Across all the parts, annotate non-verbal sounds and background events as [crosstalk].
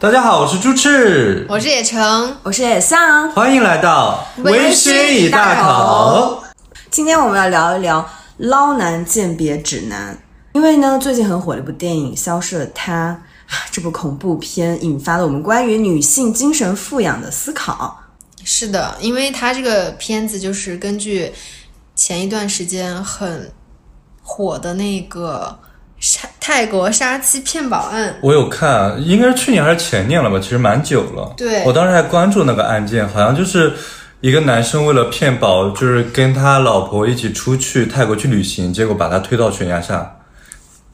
大家好，我是朱赤，我是野城，我是野象，欢迎来到微醺一大口。今天我们要聊一聊捞男鉴别指南，因为呢，最近很火的一部电影《消失的她》，[laughs] 这部恐怖片引发了我们关于女性精神富养的思考。是的，因为它这个片子就是根据前一段时间很火的那个。杀泰国杀妻骗保案，我有看，应该是去年还是前年了吧？其实蛮久了。对，我当时还关注那个案件，好像就是一个男生为了骗保，就是跟他老婆一起出去泰国去旅行，结果把他推到悬崖下。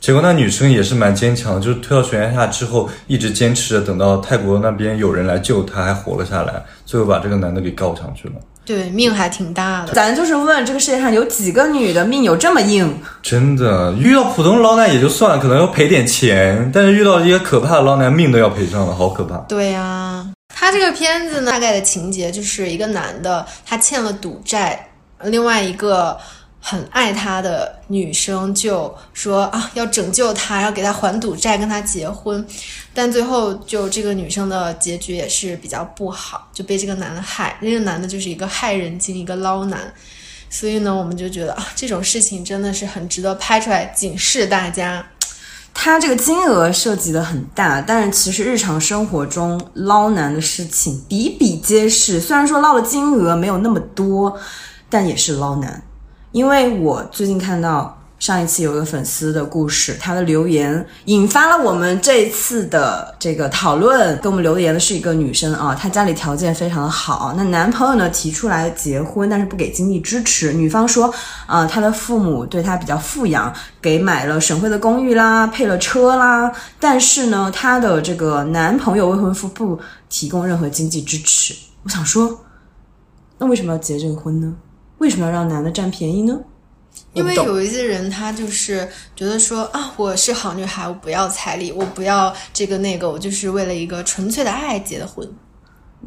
结果那女生也是蛮坚强，就是推到悬崖下之后，一直坚持着，等到泰国那边有人来救她，还活了下来，最后把这个男的给告上去了。对，命还挺大的。咱就是问这个世界上有几个女的命有这么硬？真的，遇到普通捞男也就算了，可能要赔点钱，但是遇到一些可怕的捞男，命都要赔上了，好可怕。对呀，他这个片子呢，大概的情节就是一个男的，他欠了赌债，另外一个。很爱他的女生就说啊，要拯救他，要给他还赌债，跟他结婚。但最后就这个女生的结局也是比较不好，就被这个男的害。那个男的就是一个害人精，一个捞男。所以呢，我们就觉得啊，这种事情真的是很值得拍出来警示大家。他这个金额涉及的很大，但是其实日常生活中捞男的事情比比皆是。虽然说捞的金额没有那么多，但也是捞男。因为我最近看到上一次有一个粉丝的故事，他的留言引发了我们这一次的这个讨论。给我们留言的是一个女生啊，她家里条件非常的好，那男朋友呢提出来结婚，但是不给经济支持。女方说，啊，她的父母对她比较富养，给买了省会的公寓啦，配了车啦，但是呢，她的这个男朋友未婚夫不提供任何经济支持。我想说，那为什么要结这个婚呢？为什么要让男的占便宜呢？因为有一些人他就是觉得说啊，我是好女孩，我不要彩礼，我不要这个那个，我就是为了一个纯粹的爱结的婚。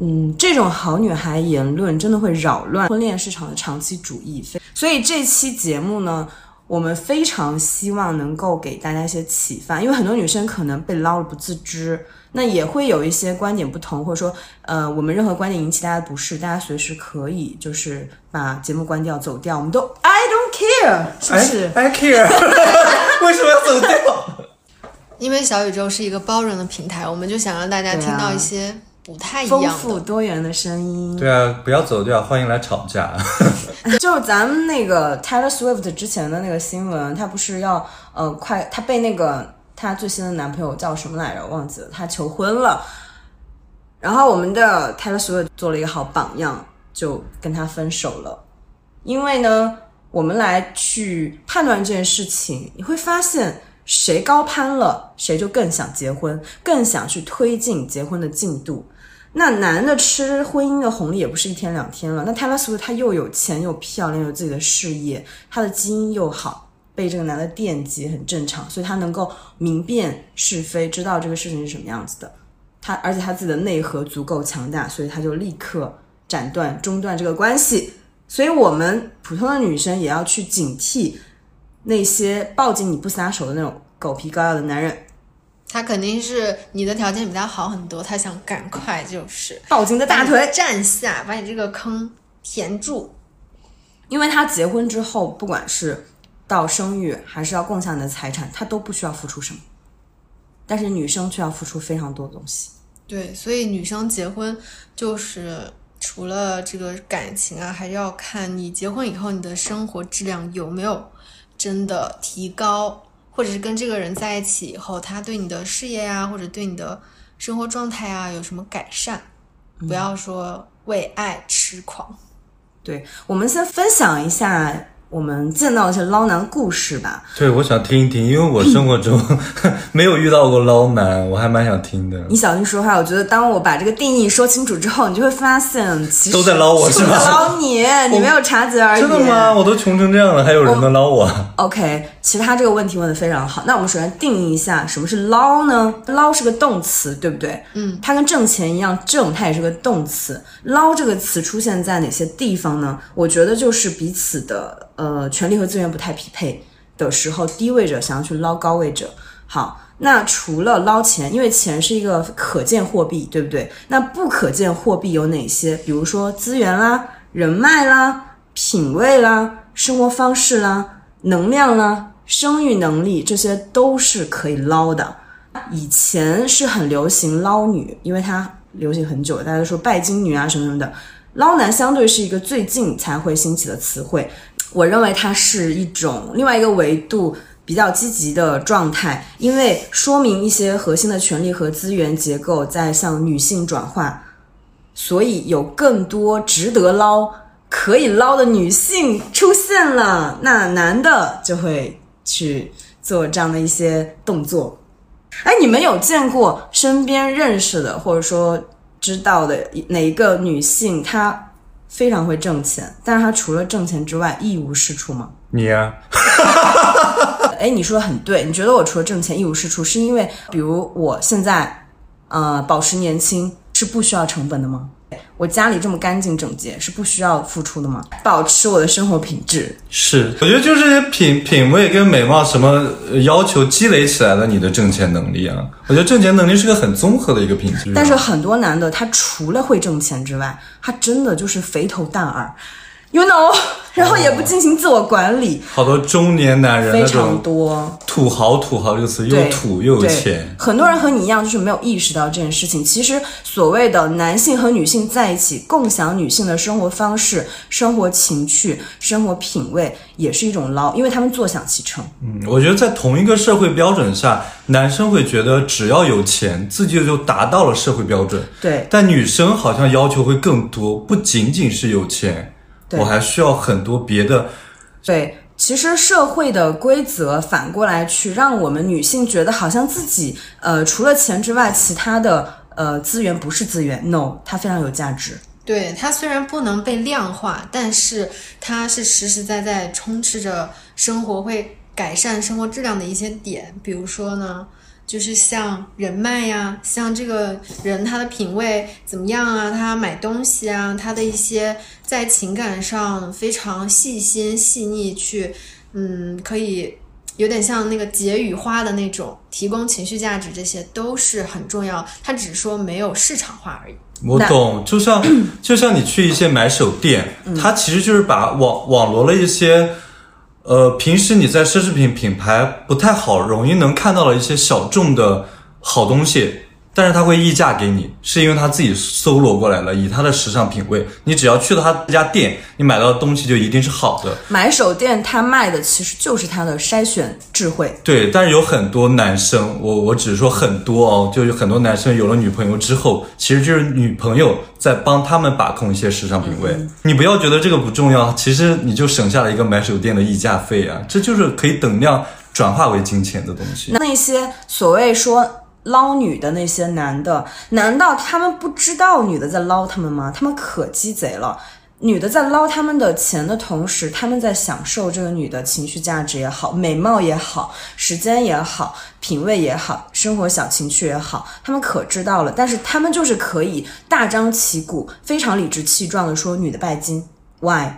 嗯，这种好女孩言论真的会扰乱婚恋市场的长期主义。所以这期节目呢，我们非常希望能够给大家一些启发，因为很多女生可能被捞了不自知。那也会有一些观点不同，或者说，呃，我们任何观点引起大家的不适，大家随时可以就是把节目关掉走掉，我们都 I don't care，是不是？I care，[laughs] 为什么要走掉？[laughs] 因为小宇宙是一个包容的平台，我们就想让大家听到一些不太一样、丰富多元的声音。对啊，不要走掉，欢迎来吵架。[laughs] 就是咱们那个 Taylor Swift 之前的那个新闻，他不是要呃快，他被那个。她最新的男朋友叫什么来着？忘记了。她求婚了，然后我们的 Taylor Swift 做了一个好榜样，就跟他分手了。因为呢，我们来去判断这件事情，你会发现谁高攀了，谁就更想结婚，更想去推进结婚的进度。那男的吃婚姻的红利也不是一天两天了。那 Taylor Swift 他又有钱又漂亮，有自己的事业，他的基因又好。被这个男的惦记很正常，所以他能够明辨是非，知道这个事情是什么样子的。他而且他自己的内核足够强大，所以他就立刻斩断中断这个关系。所以我们普通的女生也要去警惕那些抱紧你不撒手的那种狗皮膏药的男人。他肯定是你的条件比他好很多，他想赶快就是抱紧的大腿站下，把你这个坑填住。因为他结婚之后，不管是到生育还是要共享你的财产，他都不需要付出什么，但是女生却要付出非常多的东西。对，所以女生结婚就是除了这个感情啊，还要看你结婚以后你的生活质量有没有真的提高，或者是跟这个人在一起以后，他对你的事业啊，或者对你的生活状态啊有什么改善。不要说为爱痴狂。对，我们先分享一下。我们见到一些捞男故事吧。对，我想听一听，因为我生活中 [laughs] 没有遇到过捞男，我还蛮想听的。你小心说话，我觉得当我把这个定义说清楚之后，你就会发现，其实都在捞我，是吧？捞你，[laughs] 你没有察觉而已。真的吗？我都穷成这样了，还有人能捞我？[laughs] OK，其实他这个问题问的非常好。那我们首先定义一下，什么是捞呢？捞是个动词，对不对？嗯，它跟挣钱一样，挣它也是个动词。捞这个词出现在哪些地方呢？我觉得就是彼此的。呃，权力和资源不太匹配的时候，低位者想要去捞高位者。好，那除了捞钱，因为钱是一个可见货币，对不对？那不可见货币有哪些？比如说资源啦、人脉啦、品味啦、生活方式啦、能量啦、生育能力，这些都是可以捞的。以前是很流行捞女，因为它流行很久，大家都说拜金女啊什么什么的。捞男相对是一个最近才会兴起的词汇，我认为它是一种另外一个维度比较积极的状态，因为说明一些核心的权利和资源结构在向女性转化，所以有更多值得捞、可以捞的女性出现了，那男的就会去做这样的一些动作。哎，你们有见过身边认识的，或者说知道的哪一个女性，她非常会挣钱，但是他除了挣钱之外一无是处吗？你呀、[laughs] 哎，你说的很对，你觉得我除了挣钱一无是处，是因为比如我现在呃保持年轻是不需要成本的吗？我家里这么干净整洁是不需要付出的吗？保持我的生活品质，是，我觉得就是品品味跟美貌什么呃要求积累起来的你的挣钱能力啊。我觉得挣钱能力是个很综合的一个品质。但是很多男的他除了会挣钱之外，他真的就是肥头大耳，you know，然后也不进行自我管理，好多中年男人那非常多。土豪，土豪这个词又土又有钱。很多人和你一样，就是没有意识到这件事情。其实，所谓的男性和女性在一起，共享女性的生活方式、生活情趣、生活品味，也是一种捞，因为他们坐享其成。嗯，我觉得在同一个社会标准下，男生会觉得只要有钱，自己就达到了社会标准。对但女生好像要求会更多，不仅仅是有钱，对我还需要很多别的。对，其实社会的规则反过来去让我们女性觉得，好像自己呃除了钱之外，其他的呃资源不是资源，no，它非常有价值。对它虽然不能被量化，但是它是实实在在充斥着生活会改善生活质量的一些点。比如说呢，就是像人脉呀，像这个人他的品味怎么样啊，他买东西啊，他的一些在情感上非常细心细腻去，嗯，可以有点像那个解语花的那种，提供情绪价值，这些都是很重要。他只是说没有市场化而已。我懂，就像 [clears throat] 就像你去一些买手店，它其实就是把网网罗了一些，呃，平时你在奢侈品品牌不太好容易能看到的一些小众的好东西，但是他会溢价给你，是因为他自己搜罗过来了，以他的时尚品味，你只要去到他家店，你买到的东西就一定是好的。买手店他卖的其实就是他的筛选智慧。对，但是有很多男生，我我只是说很多哦，就有很多男生有了女朋友之后，其实就是女朋友在帮他们把控一些时尚品味。你不要觉得这个不重要，其实你就省下了一个买手店的溢价费啊，这就是可以等量转化为金钱的东西。那些所谓说捞女的那些男的，难道他们不知道女的在捞他们吗？他们可鸡贼了。女的在捞他们的钱的同时，他们在享受这个女的情绪价值也好，美貌也好，时间也好，品味也好，生活小情趣也好，他们可知道了。但是他们就是可以大张旗鼓、非常理直气壮的说女的拜金，why？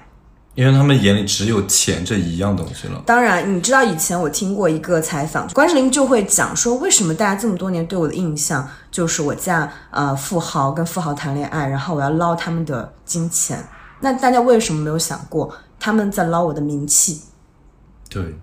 因为他们眼里只有钱这一样东西了。当然，你知道以前我听过一个采访，关之琳就会讲说，为什么大家这么多年对我的印象就是我嫁呃富豪跟富豪谈恋爱，然后我要捞他们的金钱？那大家为什么没有想过他们在捞我的名气？对，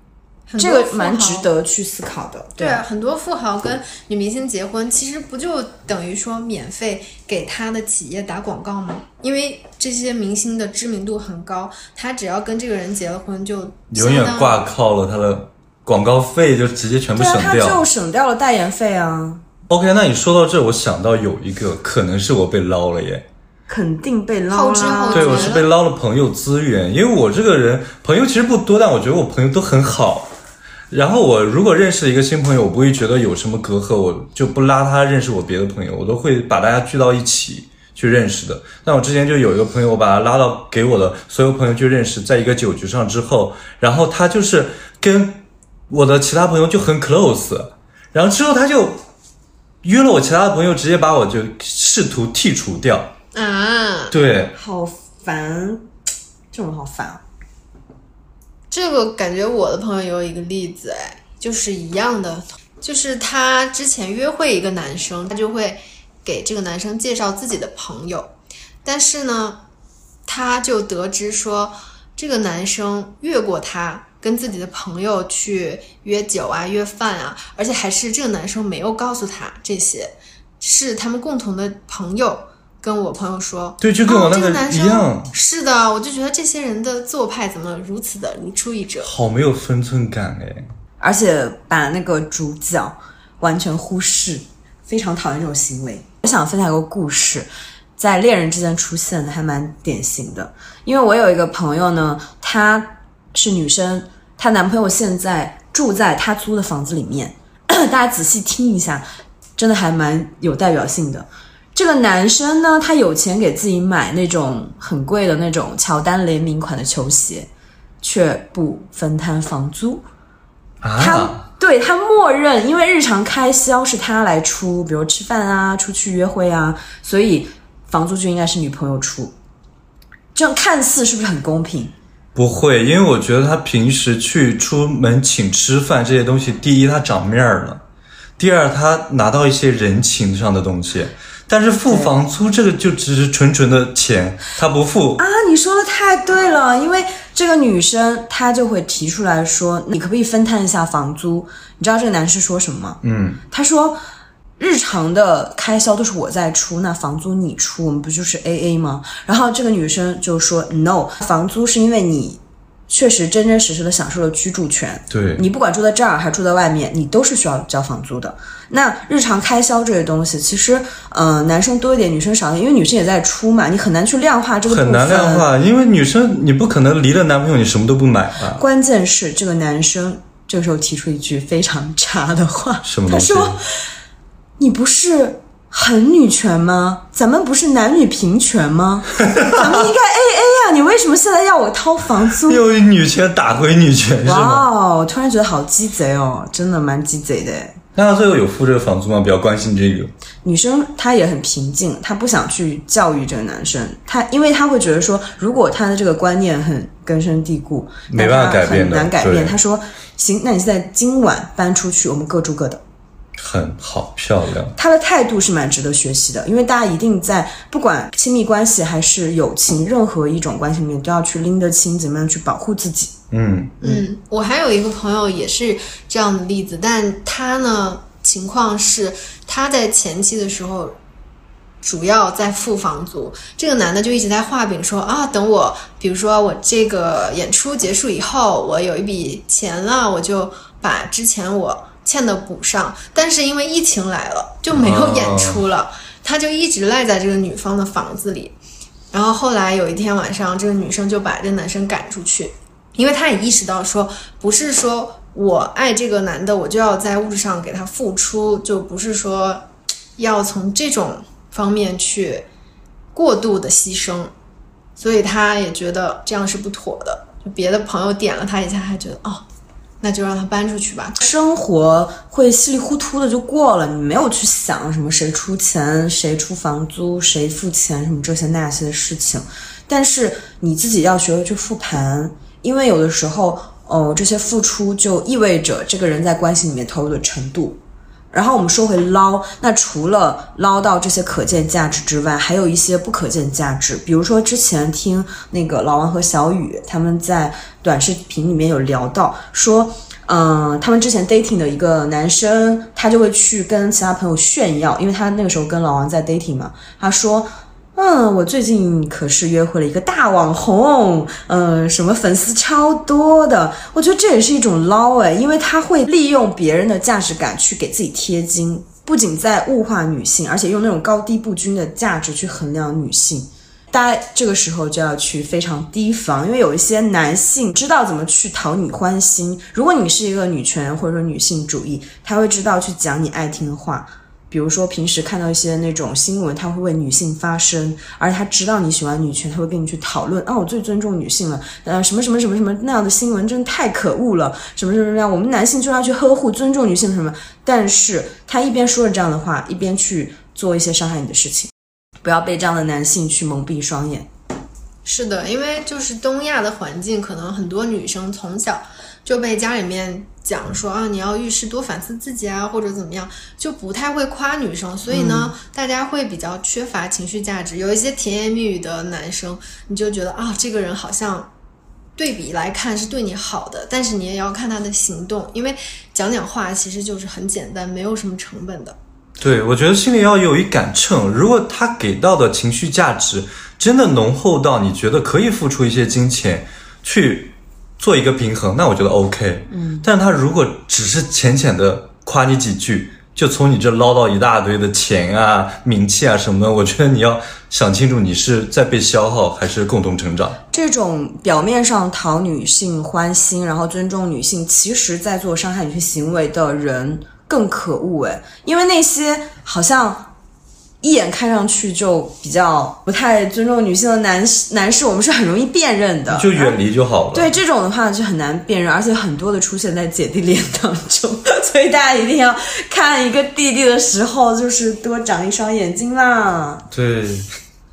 这个蛮值得去思考的。对啊，很多富豪跟女明星结婚，其实不就等于说免费给他的企业打广告吗？因为这些明星的知名度很高，他只要跟这个人结了婚，就永远相当挂靠了他的广告费，就直接全部对啊，他省掉。就省掉了代言费啊，OK，那你说到这，我想到有一个可能是我被捞了耶。肯定被捞后知后啦。对，我是被捞了朋友资源，因为我这个人朋友其实不多，但我觉得我朋友都很好。然后我如果认识了一个新朋友，我不会觉得有什么隔阂，我就不拉他认识我别的朋友，我都会把大家聚到一起去认识的。但我之前就有一个朋友，我把他拉到给我的所有朋友去认识，在一个酒局上之后，然后他就是跟我的其他朋友就很 close，然后之后他就约了我其他的朋友，直接把我就试图剔除掉。啊，对，好烦，这种好烦啊。这个感觉我的朋友有一个例子，哎，就是一样的，就是她之前约会一个男生，他就会给这个男生介绍自己的朋友，但是呢，她就得知说这个男生越过她，跟自己的朋友去约酒啊、约饭啊，而且还是这个男生没有告诉她这些，是他们共同的朋友跟我朋友说。对，就跟我哦那个这个男生一样，是的，我就觉得这些人的做派怎么如此的如出一辙。好没有分寸感哎。而且把那个主角完全忽视，非常讨厌这种行为。我想分享一个故事，在恋人之间出现的，还蛮典型的。因为我有一个朋友呢，她是女生，她男朋友现在住在她租的房子里面。[coughs] 大家仔细听一下，真的还蛮有代表性的。这个男生呢，他有钱给自己买那种很贵的那种乔丹联名款的球鞋，却不分摊房租。他啊，对他默认，因为日常开销是他来出，比如吃饭啊、出去约会啊，所以房租就应该是女朋友出。这样看似是不是很公平？不会，因为我觉得他平时去出门请吃饭这些东西，第一他长面儿了，第二他拿到一些人情上的东西，但是付房租这个就只是纯纯的钱，他不付，啊，你说的太对了，因为这个女生她就会提出来说，你可不可以分摊一下房租？你知道这个男生说什么吗？嗯，他说。日常的开销都是我在出，那房租你出，我们不就是 A A 吗？然后这个女生就说 No，房租是因为你确实真真实实的享受了居住权，对，你不管住在这儿还是住在外面，你都是需要交房租的。那日常开销这些东西，其实呃男生多一点，女生少一点，因为女生也在出嘛，你很难去量化这个部分。很难量化，因为女生你不可能离了男朋友你什么都不买吧？关键是这个男生这个时候提出一句非常 [laughs] 渣的话，什么？他说：“你不是很女权吗？咱们不是男女平权吗？咱们应该 A A 呀！你为什么现在要我掏房租？” [laughs] 又以女权打回女权是吗？哇哦！我突然觉得好鸡贼哦，真的蛮鸡贼的诶。那他最后有付这个房租吗？比较关心这个。女生她也很平静，她不想去教育这个男生，她因为她会觉得说，如果他的这个观念很根深蒂固，没办法改变的很难改变。她说：“行，那你现在今晚搬出去，我们各住各的。”很好，漂亮。他的态度是蛮值得学习的，因为大家一定在不管亲密关系还是友情，任何一种关系里面都要去拎得清怎么样去保护自己。嗯，嗯，我还有一个朋友也是这样的例子，但他呢情况是他在前期的时候主要在付房租，这个男的就一直在画饼说啊，等我比如说我这个演出结束以后，我有一笔钱了，我就把之前我欠的补上。但是因为疫情来了，就没有演出了，他就一直赖在这个女方的房子里。然后后来有一天晚上，这个女生就把这男生赶出去，因为她也意识到说，不是说我爱这个男的，我就要在物质上给他付出，就不是说要从这种方面去过度的牺牲，所以她也觉得这样是不妥的。就别的朋友点了他一下，还觉得哦，那就让他搬出去吧。生活会稀里糊涂的就过了，你没有去想什么谁出钱、谁出房租、谁付钱什么这些那些的事情，但是你自己要学会去复盘，因为有的时候，哦，这些付出就意味着这个人在关系里面投入的程度。然后我们说回捞，那除了捞到这些可见价值之外，还有一些不可见价值。比如说之前听那个老王和小雨他们在短视频里面有聊到说，嗯、他们之前 dating 的一个男生，他就会去跟其他朋友炫耀，因为他那个时候跟老王在 dating 嘛，他说。嗯，我最近可是约会了一个大网红，嗯，什么粉丝超多的。我觉得这也是一种捞诶，因为他会利用别人的价值感去给自己贴金，不仅在物化女性，而且用那种高低不均的价值去衡量女性。大家这个时候就要去非常提防，因为有一些男性知道怎么去讨你欢心。如果你是一个女权或者说女性主义，他会知道去讲你爱听的话。比如说平时看到一些那种新闻，他会为女性发声，而且他知道你喜欢女权，他会跟你去讨论啊，我最尊重女性了，呃，什么什么什么什么那样的新闻真的太可恶了，什么什么什么样，我们男性就要去呵护、尊重女性什么。但是他一边说着这样的话，一边去做一些伤害你的事情，不要被这样的男性去蒙蔽双眼。是的，因为就是东亚的环境，可能很多女生从小就被家里面讲说啊，你要遇事多反思自己啊，或者怎么样，就不太会夸女生，所以呢，大家会比较缺乏情绪价值。有一些甜言蜜语的男生，你就觉得啊，这个人好像对比来看是对你好的，但是你也要看他的行动，因为讲讲话其实就是很简单，没有什么成本的。对，我觉得心里要有一杆秤，如果他给到的情绪价值真的浓厚到你觉得可以付出一些金钱去做一个平衡，那我觉得 OK。嗯，但是他如果只是浅浅的夸你几句，就从你这捞到一大堆的钱啊、名气啊什么的，我觉得你要想清楚，你是在被消耗还是共同成长。这种表面上讨女性欢心，然后尊重女性，其实在做伤害女性行为的人更可恶诶，因为那些好像一眼看上去就比较不太尊重女性的男士男士，我们是很容易辨认的，就远离就好了。对这种的话就很难辨认，而且很多的出现在姐弟恋当中，[laughs] 所以大家一定要看一个弟弟的时候，就是多长一双眼睛啦。对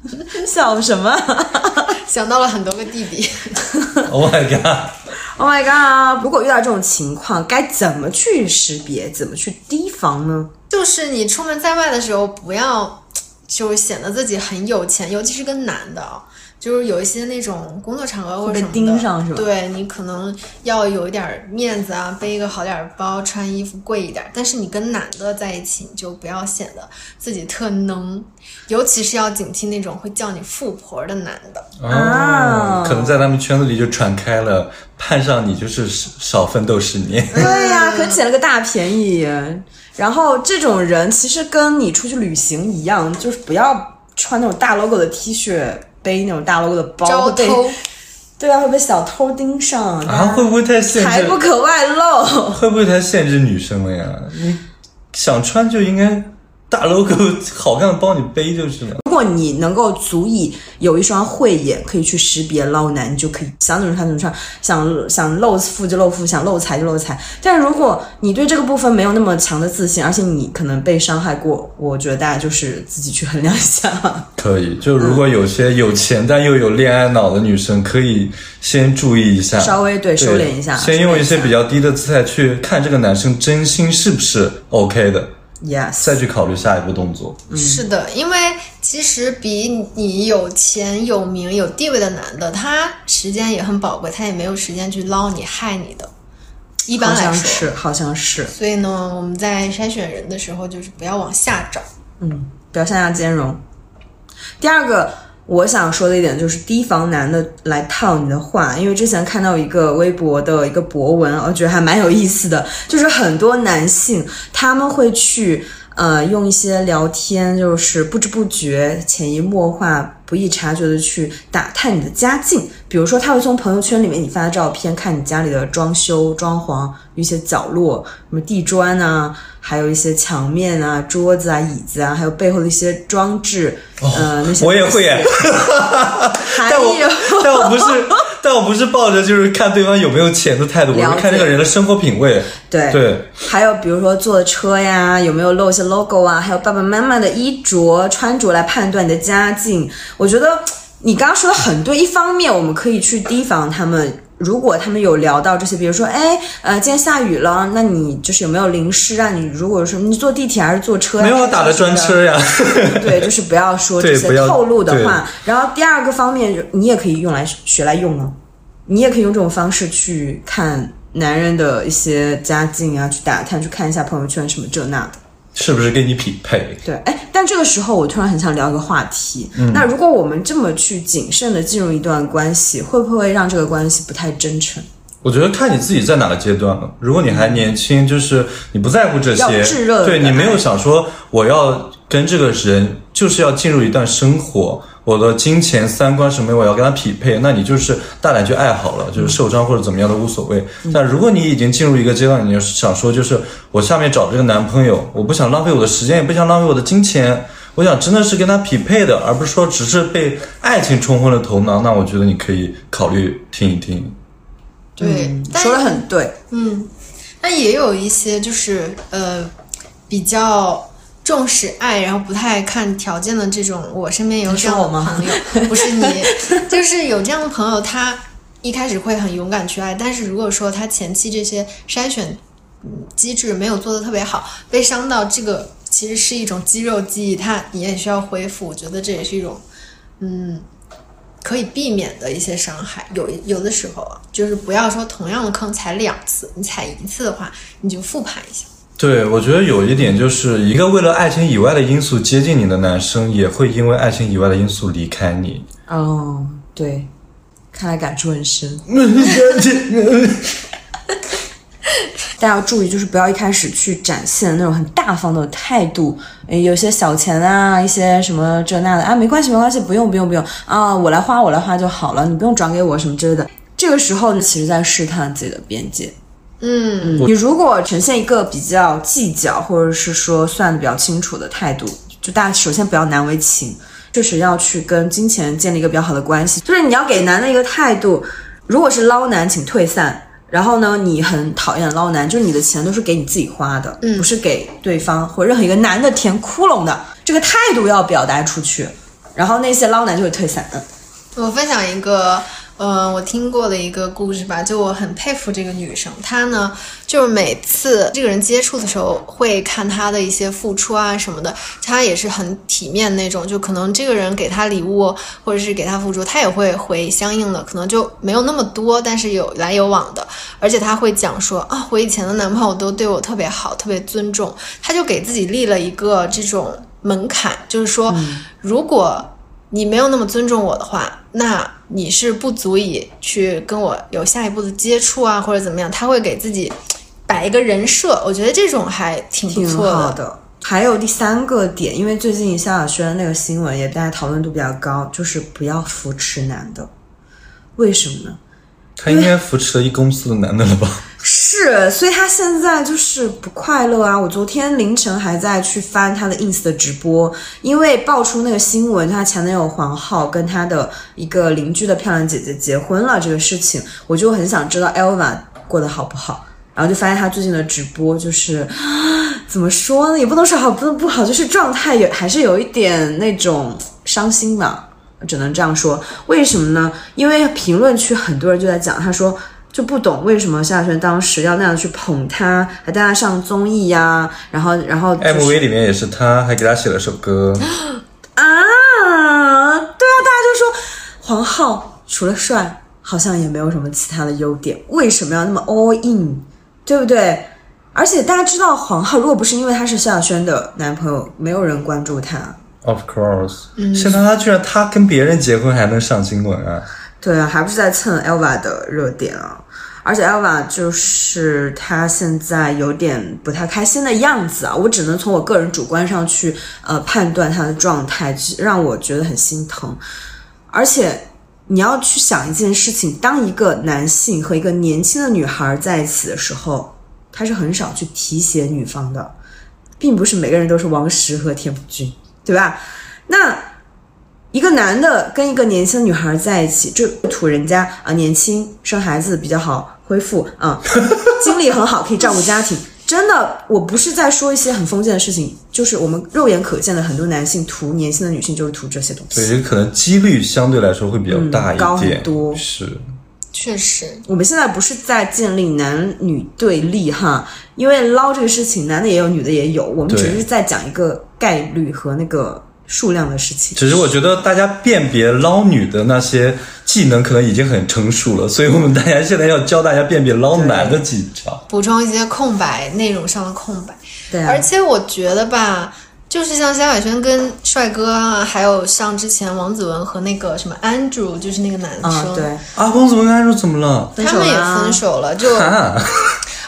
[laughs] 笑什么 [laughs] 想到了很多个弟弟，，[laughs] Oh my god，？Oh my god！如果遇到这种情况，该怎么去识别，怎么去提防呢？就是你出门在外的时候，不要就是显得自己很有钱，尤其是跟男的啊，就是有一些那种工作场合或者被什么的，盯上是吧对你可能要有一点面子啊，背一个好点儿包，穿衣服贵一点。但是你跟男的在一起，你就不要显得自己特能，尤其是要警惕那种会叫你富婆的男的。啊可能在他们圈子里就传开了，盼上你就是少奋斗十年。对呀、可捡了个大便宜。然后这种人其实跟你出去旅行一样，就是不要穿那种大 logo 的 T 恤，背那种大 logo 的包，招会被，对啊，会被小偷盯上，啊，会不会太限制财不？可外露。[laughs] 会不会太限制女生了呀？你想穿就应该大 logo 好看的包你背就是了。如果你能够足以有一双慧眼，可以去识别捞男，你就可以想怎么穿怎么穿，想想露富就露富，想露财就露财。但如果你对这个部分没有那么强的自信，而且你可能被伤害过，我觉得大家就是自己去衡量一下。[laughs] 可以，就如果有些有钱但又有恋爱脑的女生，可以先注意一下，稍微对收敛一下先用一些比较低的姿态去看这个男生真心是不是 OK 的，Yes，再去考虑下一步动作。是的，因为其实比你有钱、有名、有地位的男的，他时间也很宝贵，他也没有时间去捞你、害你的。一般来说，是，好像是，所以呢，我们在筛选人的时候，就是不要往下找。嗯不要向下兼容。第二个，我想说的一点就是提防男的来套你的话，因为之前看到一个微博的一个博文，我觉得还蛮有意思的，就是很多男性他们会去。呃，用一些聊天，就是不知不觉、潜移默化、不易察觉的去打探你的家境。比如说，他会从朋友圈里面你发的照片，看你家里的装修、装潢，一些角落，什么地砖啊，还有一些墙面啊、桌子啊、椅子啊，还有背后的一些装置，呃，那些我也会。[laughs] 但我有。但我不是，但我不是抱着就是看对方有没有钱的态度，我是看这个人的生活品味。对对，还有比如说坐的车呀，有没有露一些 logo 啊，还有爸爸妈妈的衣着穿着来判断你的家境。我觉得你刚刚说的很对，一方面我们可以去提防他们。如果他们有聊到这些，比如说，哎，呃，今天下雨了，那你就是有没有淋湿啊？你如果说你坐地铁还是坐车呀？没有打的专车呀。对，就是不要说 [laughs] 这些透露的话。然后第二个方面，你也可以用来学来用啊，你也可以用这种方式去看男人的一些家境啊，去打探，去看一下朋友圈什么这那的。是不是跟你匹配？对，哎，但这个时候我突然很想聊一个话题。嗯那如果我们这么去谨慎的进入一段关系，会不会让这个关系不太真诚？我觉得看你自己在哪个阶段了。如果你还年轻，就是你不在乎这些炙热，对你没有想说我要跟这个人就是要进入一段生活，我的金钱、三观什么我要跟他匹配，那你就是大胆去爱好了，就是受伤或者怎么样都无所谓。但如果你已经进入一个阶段，你就是想说就是我下面找这个男朋友，我不想浪费我的时间，也不想浪费我的金钱。我想真的是跟他匹配的，而不是说只是被爱情冲昏了头脑。那我觉得你可以考虑听一听。对，但说的很对，嗯但也有一些就是呃比较重视爱，然后不太看条件的这种，我身边有这样的朋友，[laughs] 不是你，就是有这样的朋友，他一开始会很勇敢去爱，但是如果说他前期这些筛选嗯机制没有做的特别好，被伤到，这个其实是一种肌肉记忆，它你也需要恢复。我觉得这也是一种嗯可以避免的一些伤害。有有的时候啊，就是不要说同样的坑踩两次，你踩一次的话，你就复盘一下。对，我觉得有一点就是一个为了爱情以外的因素接近你的男生，也会因为爱情以外的因素离开你。哦，对，看来感触很深。[laughs] 大家要注意，就是不要一开始去展现那种很大方的态度。诶，有些小钱啊，一些什么这那的啊，没关系，没关系，不用，不用，不用啊，我来花，我来花就好了，你不用转给我什么之类的。这个时候呢，其实在试探自己的边界。嗯，你如果呈现一个比较计较，或者是说算的比较清楚的态度，就大家首先不要难为情，确实要去跟金钱建立一个比较好的关系。就是你要给男的一个态度，如果是捞男，请退散。然后呢，你很讨厌捞男，就是你的钱都是给你自己花的，嗯不是给对方或任何一个男的填窟窿的。这个态度要表达出去，然后那些捞男就会退散。嗯我分享一个，呃，我听过的一个故事吧，就我很佩服这个女生，她呢，就是每次这个人接触的时候，会看她的一些付出啊什么的，她也是很体面那种，就可能这个人给她礼物或者是给她付出，她也会回相应的，可能就没有那么多，但是有来有往的，而且她会讲说啊，我以前的男朋友都对我特别好，特别尊重，她就给自己立了一个这种门槛，就是说，如果你没有那么尊重我的话，那你是不足以去跟我有下一步的接触啊，或者怎么样？他会给自己摆一个人设，我觉得这种还挺不错的。还有第三个点，因为最近萧亚轩那个新闻也大家讨论度比较高，就是不要扶持男的。为什么呢？他应该扶持了一公司的男的了吧？是，所以他现在就是不快乐啊！我昨天凌晨还在去翻他的 ins 的直播，因为爆出那个新闻，他前男友黄浩跟他的一个邻居的漂亮姐姐结婚了这个事情，我就很想知道 Elva 过得好不好。然后就发现他最近的直播就是怎么说呢，也不能说好，不能不好，就是状态有还是有一点那种伤心吧，只能这样说。为什么呢？因为评论区很多人就在讲，他说就不懂为什么萧亚轩当时要那样去捧他，还带他上综艺呀、然后然后、就是、MV 里面也是他，还给他写了首歌。啊，对啊，大家就说黄浩除了帅，好像也没有什么其他的优点，为什么要那么 all in，对不对？而且大家知道黄浩，如果不是因为他是萧亚轩的男朋友，没有人关注他。Of course，、现在他居然他跟别人结婚还能上新闻啊！对啊，还不是在蹭 Elva 的热点啊！而且 Elva 就是她现在有点不太开心的样子啊，我只能从我个人主观上去呃判断她的状态，让我觉得很心疼。而且你要去想一件事情，当一个男性和一个年轻的女孩在一起的时候，他是很少去提携女方的，并不是每个人都是王石和田朴珺，对吧？那一个男的跟一个年轻的女孩在一起，就图人家啊、年轻生孩子比较好恢复啊、[laughs] 精力很好，可以照顾家庭。真的，我不是在说一些很封建的事情，就是我们肉眼可见的很多男性图年轻的女性就是图这些东西。对，这个可能几率相对来说会比较大一点，嗯高很多是，确实，我们现在不是在建立男女对立哈，因为捞这个事情，男的也有，女的也有，我们只是在讲一个概率和那个数量的事情。只是我觉得大家辨别捞女的那些技能可能已经很成熟了，所以我们大家现在要教大家辨别捞男的技巧。补充一些空白，内容上的空白。对啊而，且我觉得吧，就是像萧亚轩跟帅哥啊，还有像之前王子文和那个什么 Andrew，就是那个男生，啊，对，啊，王子文跟 Andrew 怎么了？他们也分手了，就啊，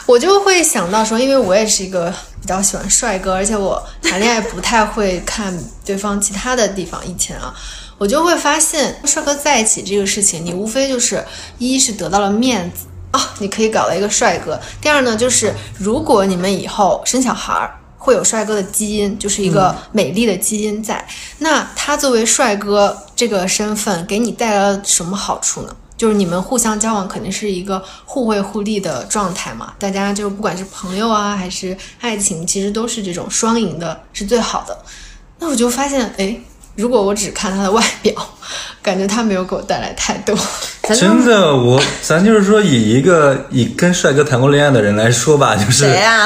我就会想到说，因为我也是一个比较喜欢帅哥，而且我谈恋爱不太会看对方其他的地方。以前啊，我就会发现帅哥在一起这个事情，你无非就是一是得到了面子啊，你可以搞到一个帅哥；第二呢，就是如果你们以后生小孩儿。会有帅哥的基因，就是一个美丽的基因在。那他作为帅哥这个身份，给你带来了什么好处呢？就是你们互相交往肯定是一个互惠互利的状态嘛，大家就不管是朋友啊还是爱情，其实都是这种双赢的，是最好的。那我就发现，哎，如果我只看他的外表，[laughs] 感觉他没有给我带来太多。真的，我咱就是说，以一个以跟帅哥谈过恋爱的人来说吧，就是谁呀、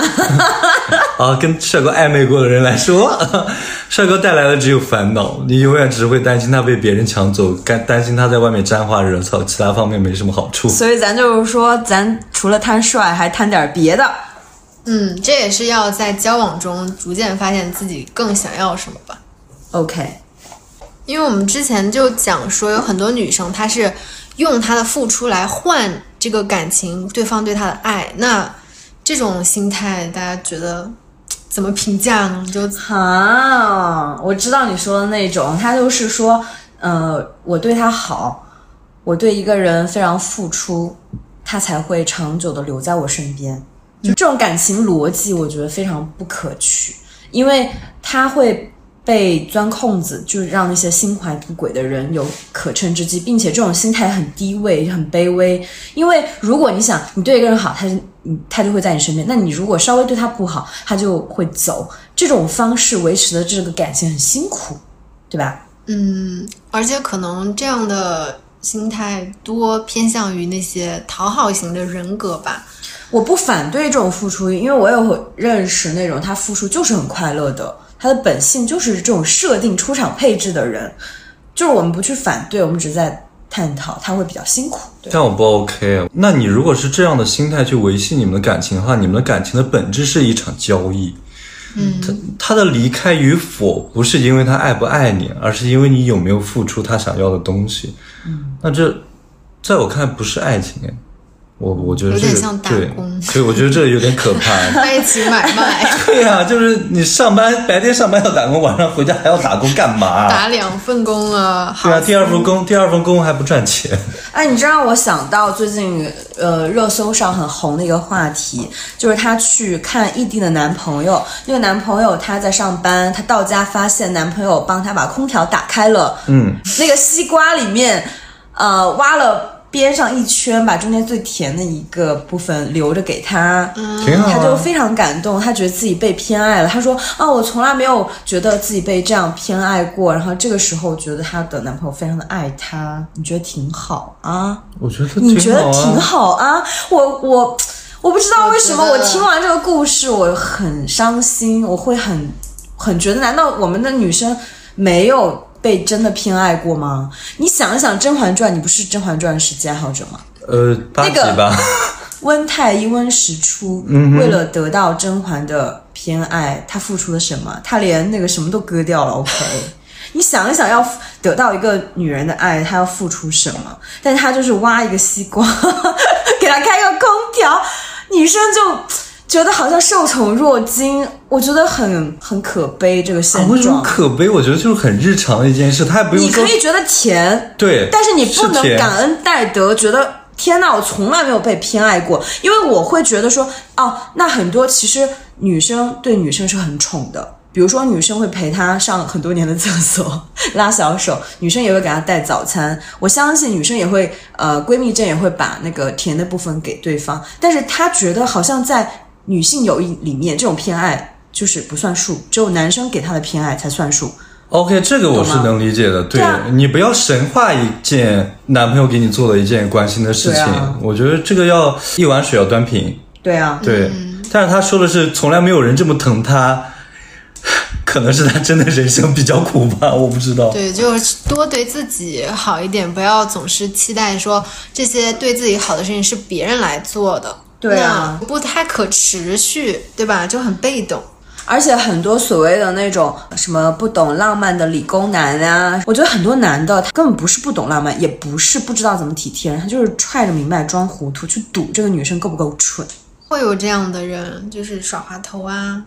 [laughs] 啊，跟帅哥暧昧过的人来说，[laughs] 帅哥带来的只有烦恼，你永远只会担心他被别人抢走，担担心他在外面沾花惹草，其他方面没什么好处。所以咱就是说，咱除了贪帅，还贪点别的。嗯，这也是要在交往中逐渐发现自己更想要什么吧。OK，因为我们之前就讲说，有很多女生她是用她的付出来换这个感情，对方对她的爱。那这种心态，大家觉得怎么评价呢？就啊，我知道你说的那种，他就是说，呃，我对他好，我对一个人非常付出，他才会长久的留在我身边。就这种感情逻辑，我觉得非常不可取，因为他会被钻空子，就是让那些心怀不轨的人有可乘之机，并且这种心态很低位、很卑微。因为如果你想你对一个人好，他是你他就会在你身边；那你如果稍微对他不好，他就会走。这种方式维持的这个感情很辛苦，对吧？嗯，而且可能这样的心态多偏向于那些讨好型的人格吧。我不反对这种付出，因为我有认识那种他付出就是很快乐的，他的本性就是这种设定出场配置的人，就是我们不去反对，我们只是在探讨他会比较辛苦。对，这样我不 OK。那你如果是这样的心态去维系你们的感情的话，你们的感情的本质是一场交易。嗯，他他的离开与否不是因为他爱不爱你，而是因为你有没有付出他想要的东西。嗯，那这在我看来不是爱情哎，我我觉得这个有点像打对工，[laughs] 所以我觉得这有点可怕。[laughs] 在一起买卖，[laughs] 对呀、就是你上班白天上班要打工，晚上回家还要打工干嘛？打两份工啊。对啊，第二份工，第二份工还不赚钱。哎，你这让我想到最近呃热搜上很红的一个话题，就是她去看异地的男朋友，那个男朋友他在上班，她到家发现男朋友帮她把空调打开了，嗯，那个西瓜里面呃挖了。边上一圈，把中间最甜的一个部分留着给他，挺好、啊。他就非常感动，他觉得自己被偏爱了。他说：“啊，我从来没有觉得自己被这样偏爱过。”然后这个时候觉得她的男朋友非常的爱她，你觉得挺好啊？我觉得你觉得挺好啊。我我我不知道为什么，我听完这个故事我很伤心，我会很很觉得，难道我们的女生没有？被真的偏爱过吗？你想一想，《甄嬛传》，你不是《甄嬛传》时间爱好者吗？呃，八集吧。[laughs] 温太医温实初、嗯、为了得到甄嬛的偏爱，他付出了什么？他连那个什么都割掉了。OK，[laughs] 你想一想，要得到一个女人的爱，他要付出什么？但是他就是挖一个西瓜，[laughs] 给他开个空调，女生就。觉得好像受宠若惊，我觉得很很可悲这个现状。啊、为什么可悲？我觉得就是很日常的一件事，他也不用你可以觉得甜，对，但是你不能感恩戴德，觉得天呐，我从来没有被偏爱过，因为我会觉得说，哦，那很多其实女生对女生是很宠的，比如说女生会陪她上很多年的厕所，[laughs] 拉小手，女生也会给她带早餐，我相信女生也会，呃，闺蜜间也会把那个甜的部分给对方，但是她觉得好像在。女性友谊里面，这种偏爱就是不算数，只有男生给她的偏爱才算数。OK，这个我是能理解的。对,对啊、你不要神化一件男朋友给你做的一件关心的事情，啊、我觉得这个要一碗水要端平。对啊，对。嗯、但是他说的是从来没有人这么疼他，[sighs] 可能是他真的人生比较苦吧，我不知道。对，就是多对自己好一点，不要总是期待说这些对自己好的事情是别人来做的。对啊，不太可持续，对吧？就很被动。而且很多所谓的那种什么不懂浪漫的理工男啊，我觉得很多男的他根本不是不懂浪漫，也不是不知道怎么体贴人，他就是揣着明白装糊涂，去赌这个女生够不够蠢。会有这样的人，就是耍滑头啊。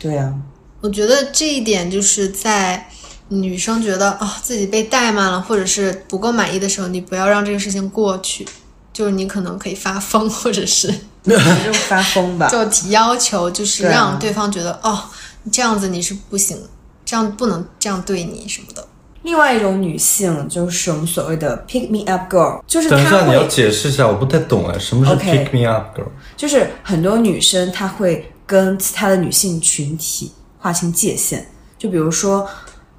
对啊，我觉得这一点就是在女生觉得啊、哦、自己被怠慢了，或者是不够满意的时候，你不要让这个事情过去。就是你可能可以发疯，或者是就发疯吧，[laughs] 就提要求，就是让对方觉得、啊、哦，这样子你是不行，这样不能这样对你什么的。另外一种女性就是我们所谓的 pick me up girl，就是等一下你要解释一下，我不太懂哎，什么是 pick me up girl？、Okay, 就是很多女生她会跟其他的女性群体划清界限，就比如说。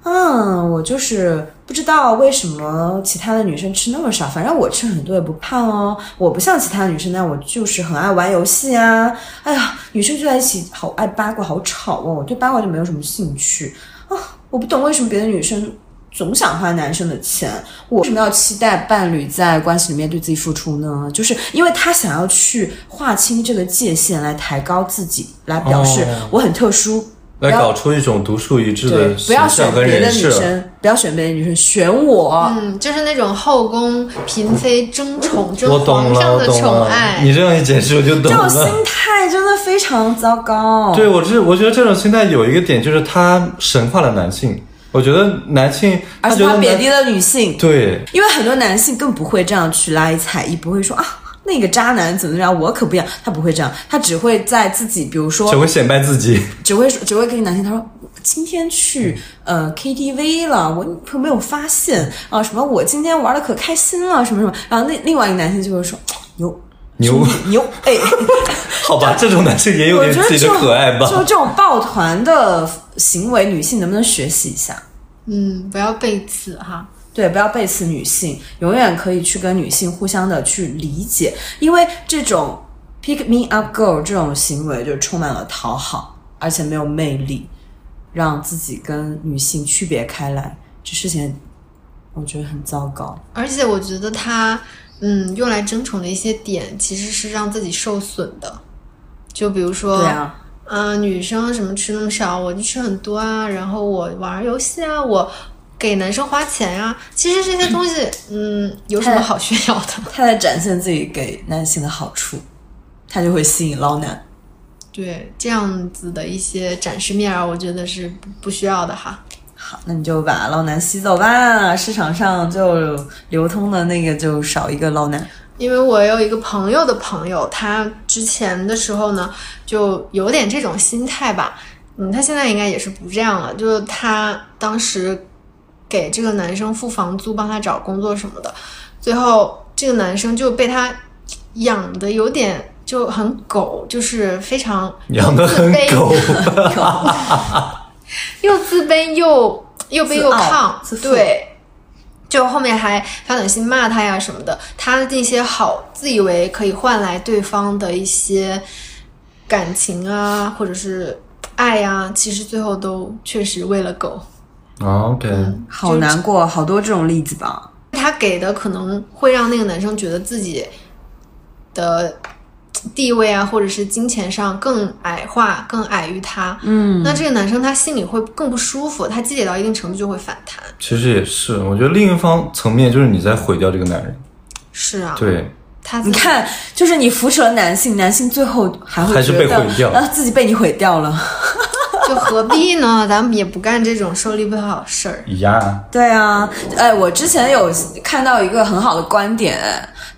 嗯，我就是不知道为什么其他的女生吃那么少，反正我吃很多也不胖哦。我不像其他女生那样，我就是很爱玩游戏啊。哎呀，女生聚在一起好爱八卦，好吵哦。我对八卦就没有什么兴趣啊。我不懂为什么别的女生总想花男生的钱，我为什么要期待伴侣在关系里面对自己付出呢？就是因为他想要去划清这个界限，来抬高自己，来表示哦我很特殊。来搞出一种独树一帜对的，不要选别的女。生，不要选别的女生，选我。嗯，就是那种后宫嫔妃争宠、争我懂了，皇上的我懂了。宠爱。你这样一解释，我就懂了这种心。态真的非常糟糕。对我这，我觉得这种心态有一个点，就是他神化了男性。我觉得男性，而且他贬低了女性，对因为很多男性更不会这样去拉一踩一，不会说啊那个渣男怎么怎么样，我可不一样，他不会这样，他只会在自己，比如说只会显摆自己。只会只会跟男性他说今天去呃 KTV 了，我女朋友没有发现啊什么我今天玩的可开心了什么什么，然后那另外一个男性就会说牛牛牛哎。[laughs] 好吧，这种男性也有我点自己的觉得可爱吧。就这种抱团的行为，女性能不能学习一下？嗯，不要背刺哈。对，不要背刺女性，永远可以去跟女性互相的去理解，因为这种 pick me up girl 这种行为就充满了讨好，而且没有魅力，让自己跟女性区别开来，这事情我觉得很糟糕。而且我觉得他，嗯，用来争宠的一些点，其实是让自己受损的。就比如说，对啊，嗯、女生什么吃那么少，我就吃很多啊，然后我玩游戏啊，我给男生花钱啊，其实这些东西，[clears throat] 嗯，有什么好炫耀的？他在展现自己给男性的好处，他就会吸引捞男。对，这样子的一些展示面儿，我觉得是不不需要的哈。好，那你就把捞男吸走吧，市场上就流通的那个就少一个捞男。因为我有一个朋友的朋友，他之前的时候呢，就有点这种心态吧。嗯，他现在应该也是不这样了。就是他当时给这个男生付房租，帮他找工作什么的，最后这个男生就被他养的有点就很狗，就是非常养的很狗，[laughs] 又自卑又又卑又自傲亢，对，就后面还发短信骂他呀什么的，他的那些好自以为可以换来对方的一些感情啊，或者是爱呀、其实最后都确实喂了狗。哦 OK，好难过，好多这种例子吧。他给的可能会让那个男生觉得自己的地位啊，或者是金钱上更矮化，更矮于他。嗯，那这个男生他心里会更不舒服，他积累到一定程度就会反弹。其实也是，我觉得另一方层面就是你在毁掉这个男人。是啊，对，他你看，就是你扶持了男性，男性最后还会还是觉得被毁掉啊，自己被你毁掉了。就何必呢？咱们也不干这种受力不讨好事儿。一样啊，对啊，哎，我之前有看到一个很好的观点，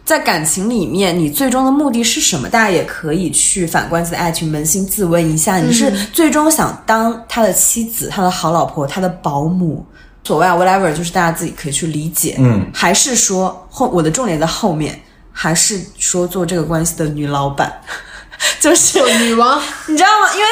在感情里面，你最终的目的是什么？大家也可以去反观自己的爱情，扪心自问一下，你是最终想当他的妻子、他的好老婆、他的保姆？所谓啊，whatever，就是大家自己可以去理解。嗯，还是说后我的重点在后面，还是说做这个关系的女老板，[laughs] 就是女王，你知道吗？因为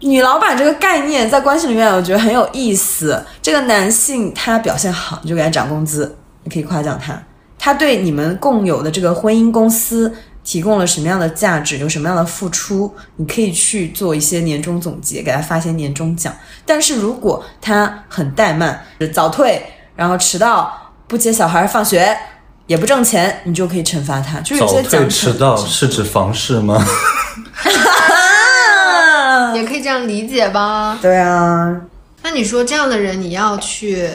女老板这个概念在关系里面，我觉得很有意思。这个男性他表现好，你就给他涨工资，你可以夸奖他。他对你们共有的这个婚姻公司提供了什么样的价值，有什么样的付出，你可以去做一些年终总结，给他发一些年终奖。但是如果他很怠慢，早退，然后迟到，不接小孩放学，也不挣钱，你就可以惩罚他。就是有早些奖惩退迟到是指房事吗？啊，也可以这样理解吧？对啊，那你说这样的人，你要去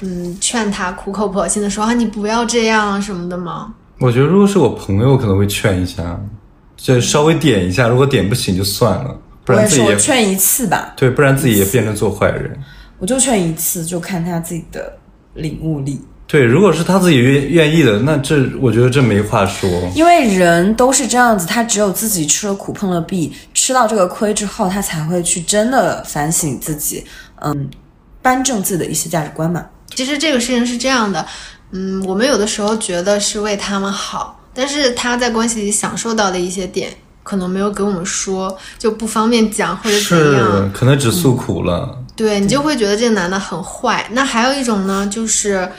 嗯劝他苦口婆心的说啊，你不要这样什么的吗？我觉得如果是我朋友，可能会劝一下，就稍微点一下，如果点不行就算了，不然自己也我劝一次吧，对，不然自己也变成做坏人。我就劝一次，就看他自己的领悟力。对，如果是他自己愿愿意的，那这我觉得这没话说。因为人都是这样子，他只有自己吃了苦碰了壁，吃到这个亏之后，他才会去真的反省自己，嗯，扳正自己的一些价值观嘛。其实这个事情是这样的，嗯，我们有的时候觉得是为他们好，但是他在关系里享受到的一些点，可能没有给我们说，就不方便讲或者怎是样。，可能只诉苦了。对对你就会觉得这个男的很坏。那还有一种呢，就是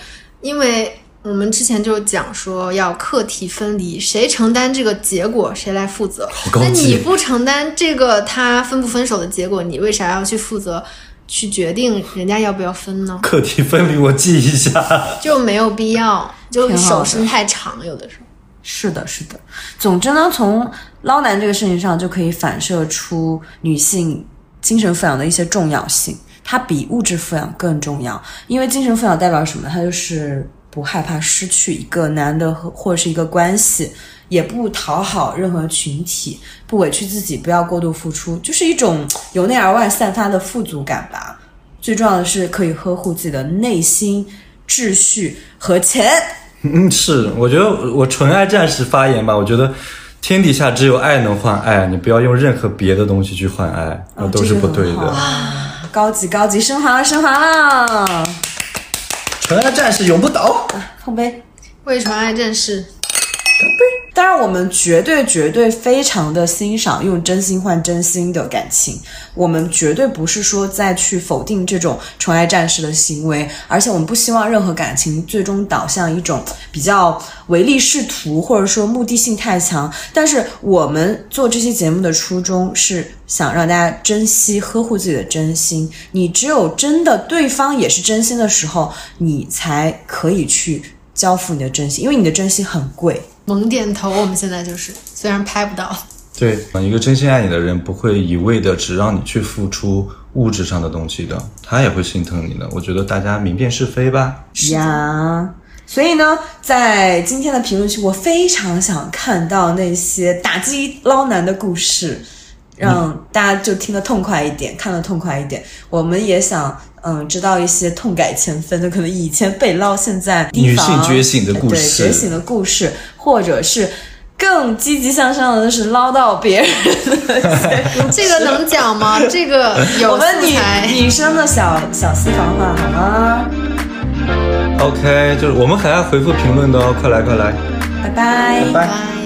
因为我们之前就讲说要课题分离，谁承担这个结果谁来负责。那你不承担这个他分不分手的结果，你为啥要去负责去决定人家要不要分呢？课题分离，我记一下。[laughs] 就没有必要，就手伸太长，有的时候。是的，是的。总之呢，从捞男这个事情上就可以反射出女性精神抚养的一些重要性，它比物质富养更重要。因为精神富养代表什么？它就是不害怕失去一个男的和或者是一个关系，也不讨好任何群体，不委屈自己，不要过度付出，就是一种由内而外散发的富足感吧。最重要的是可以呵护自己的内心秩序和钱。嗯，是，我觉得我纯爱战士发言吧，我觉得天底下只有爱能换爱，你不要用任何别的东西去换爱，那都是不对的。[laughs] 高级高级，升华了升华了，纯爱战士永不倒。碰杯。为纯爱战士，当然，我们绝对绝对非常的欣赏用真心换真心的感情，我们绝对不是说再去否定这种纯爱战士的行为，而且我们不希望任何感情最终导向一种比较唯利是图，或者说目的性太强。但是我们做这期节目的初衷是想让大家珍惜、呵护自己的真心。你只有真的对方也是真心的时候，你才可以去交付你的真心，因为你的真心很贵。猛点头。我们现在就是，虽然拍不到，对，一个真心爱你的人不会一味的只让你去付出物质上的东西的，他也会心疼你的。我觉得大家明辨是非吧。呀。所以呢，在今天的评论区，我非常想看到那些打击捞男的故事，让大家就听得痛快一点，看得痛快一点。我们也想，嗯，知道一些痛改前非的，可能以前被捞，现在提女防性觉醒的故对事觉醒的故事，或者是更积极向上的就是捞到别人的。这个能讲吗？[laughs] 这个有我们女。女生的小小私房话好吗？OK，就是我们很爱回复评论的哦，快来快来，拜拜拜。拜。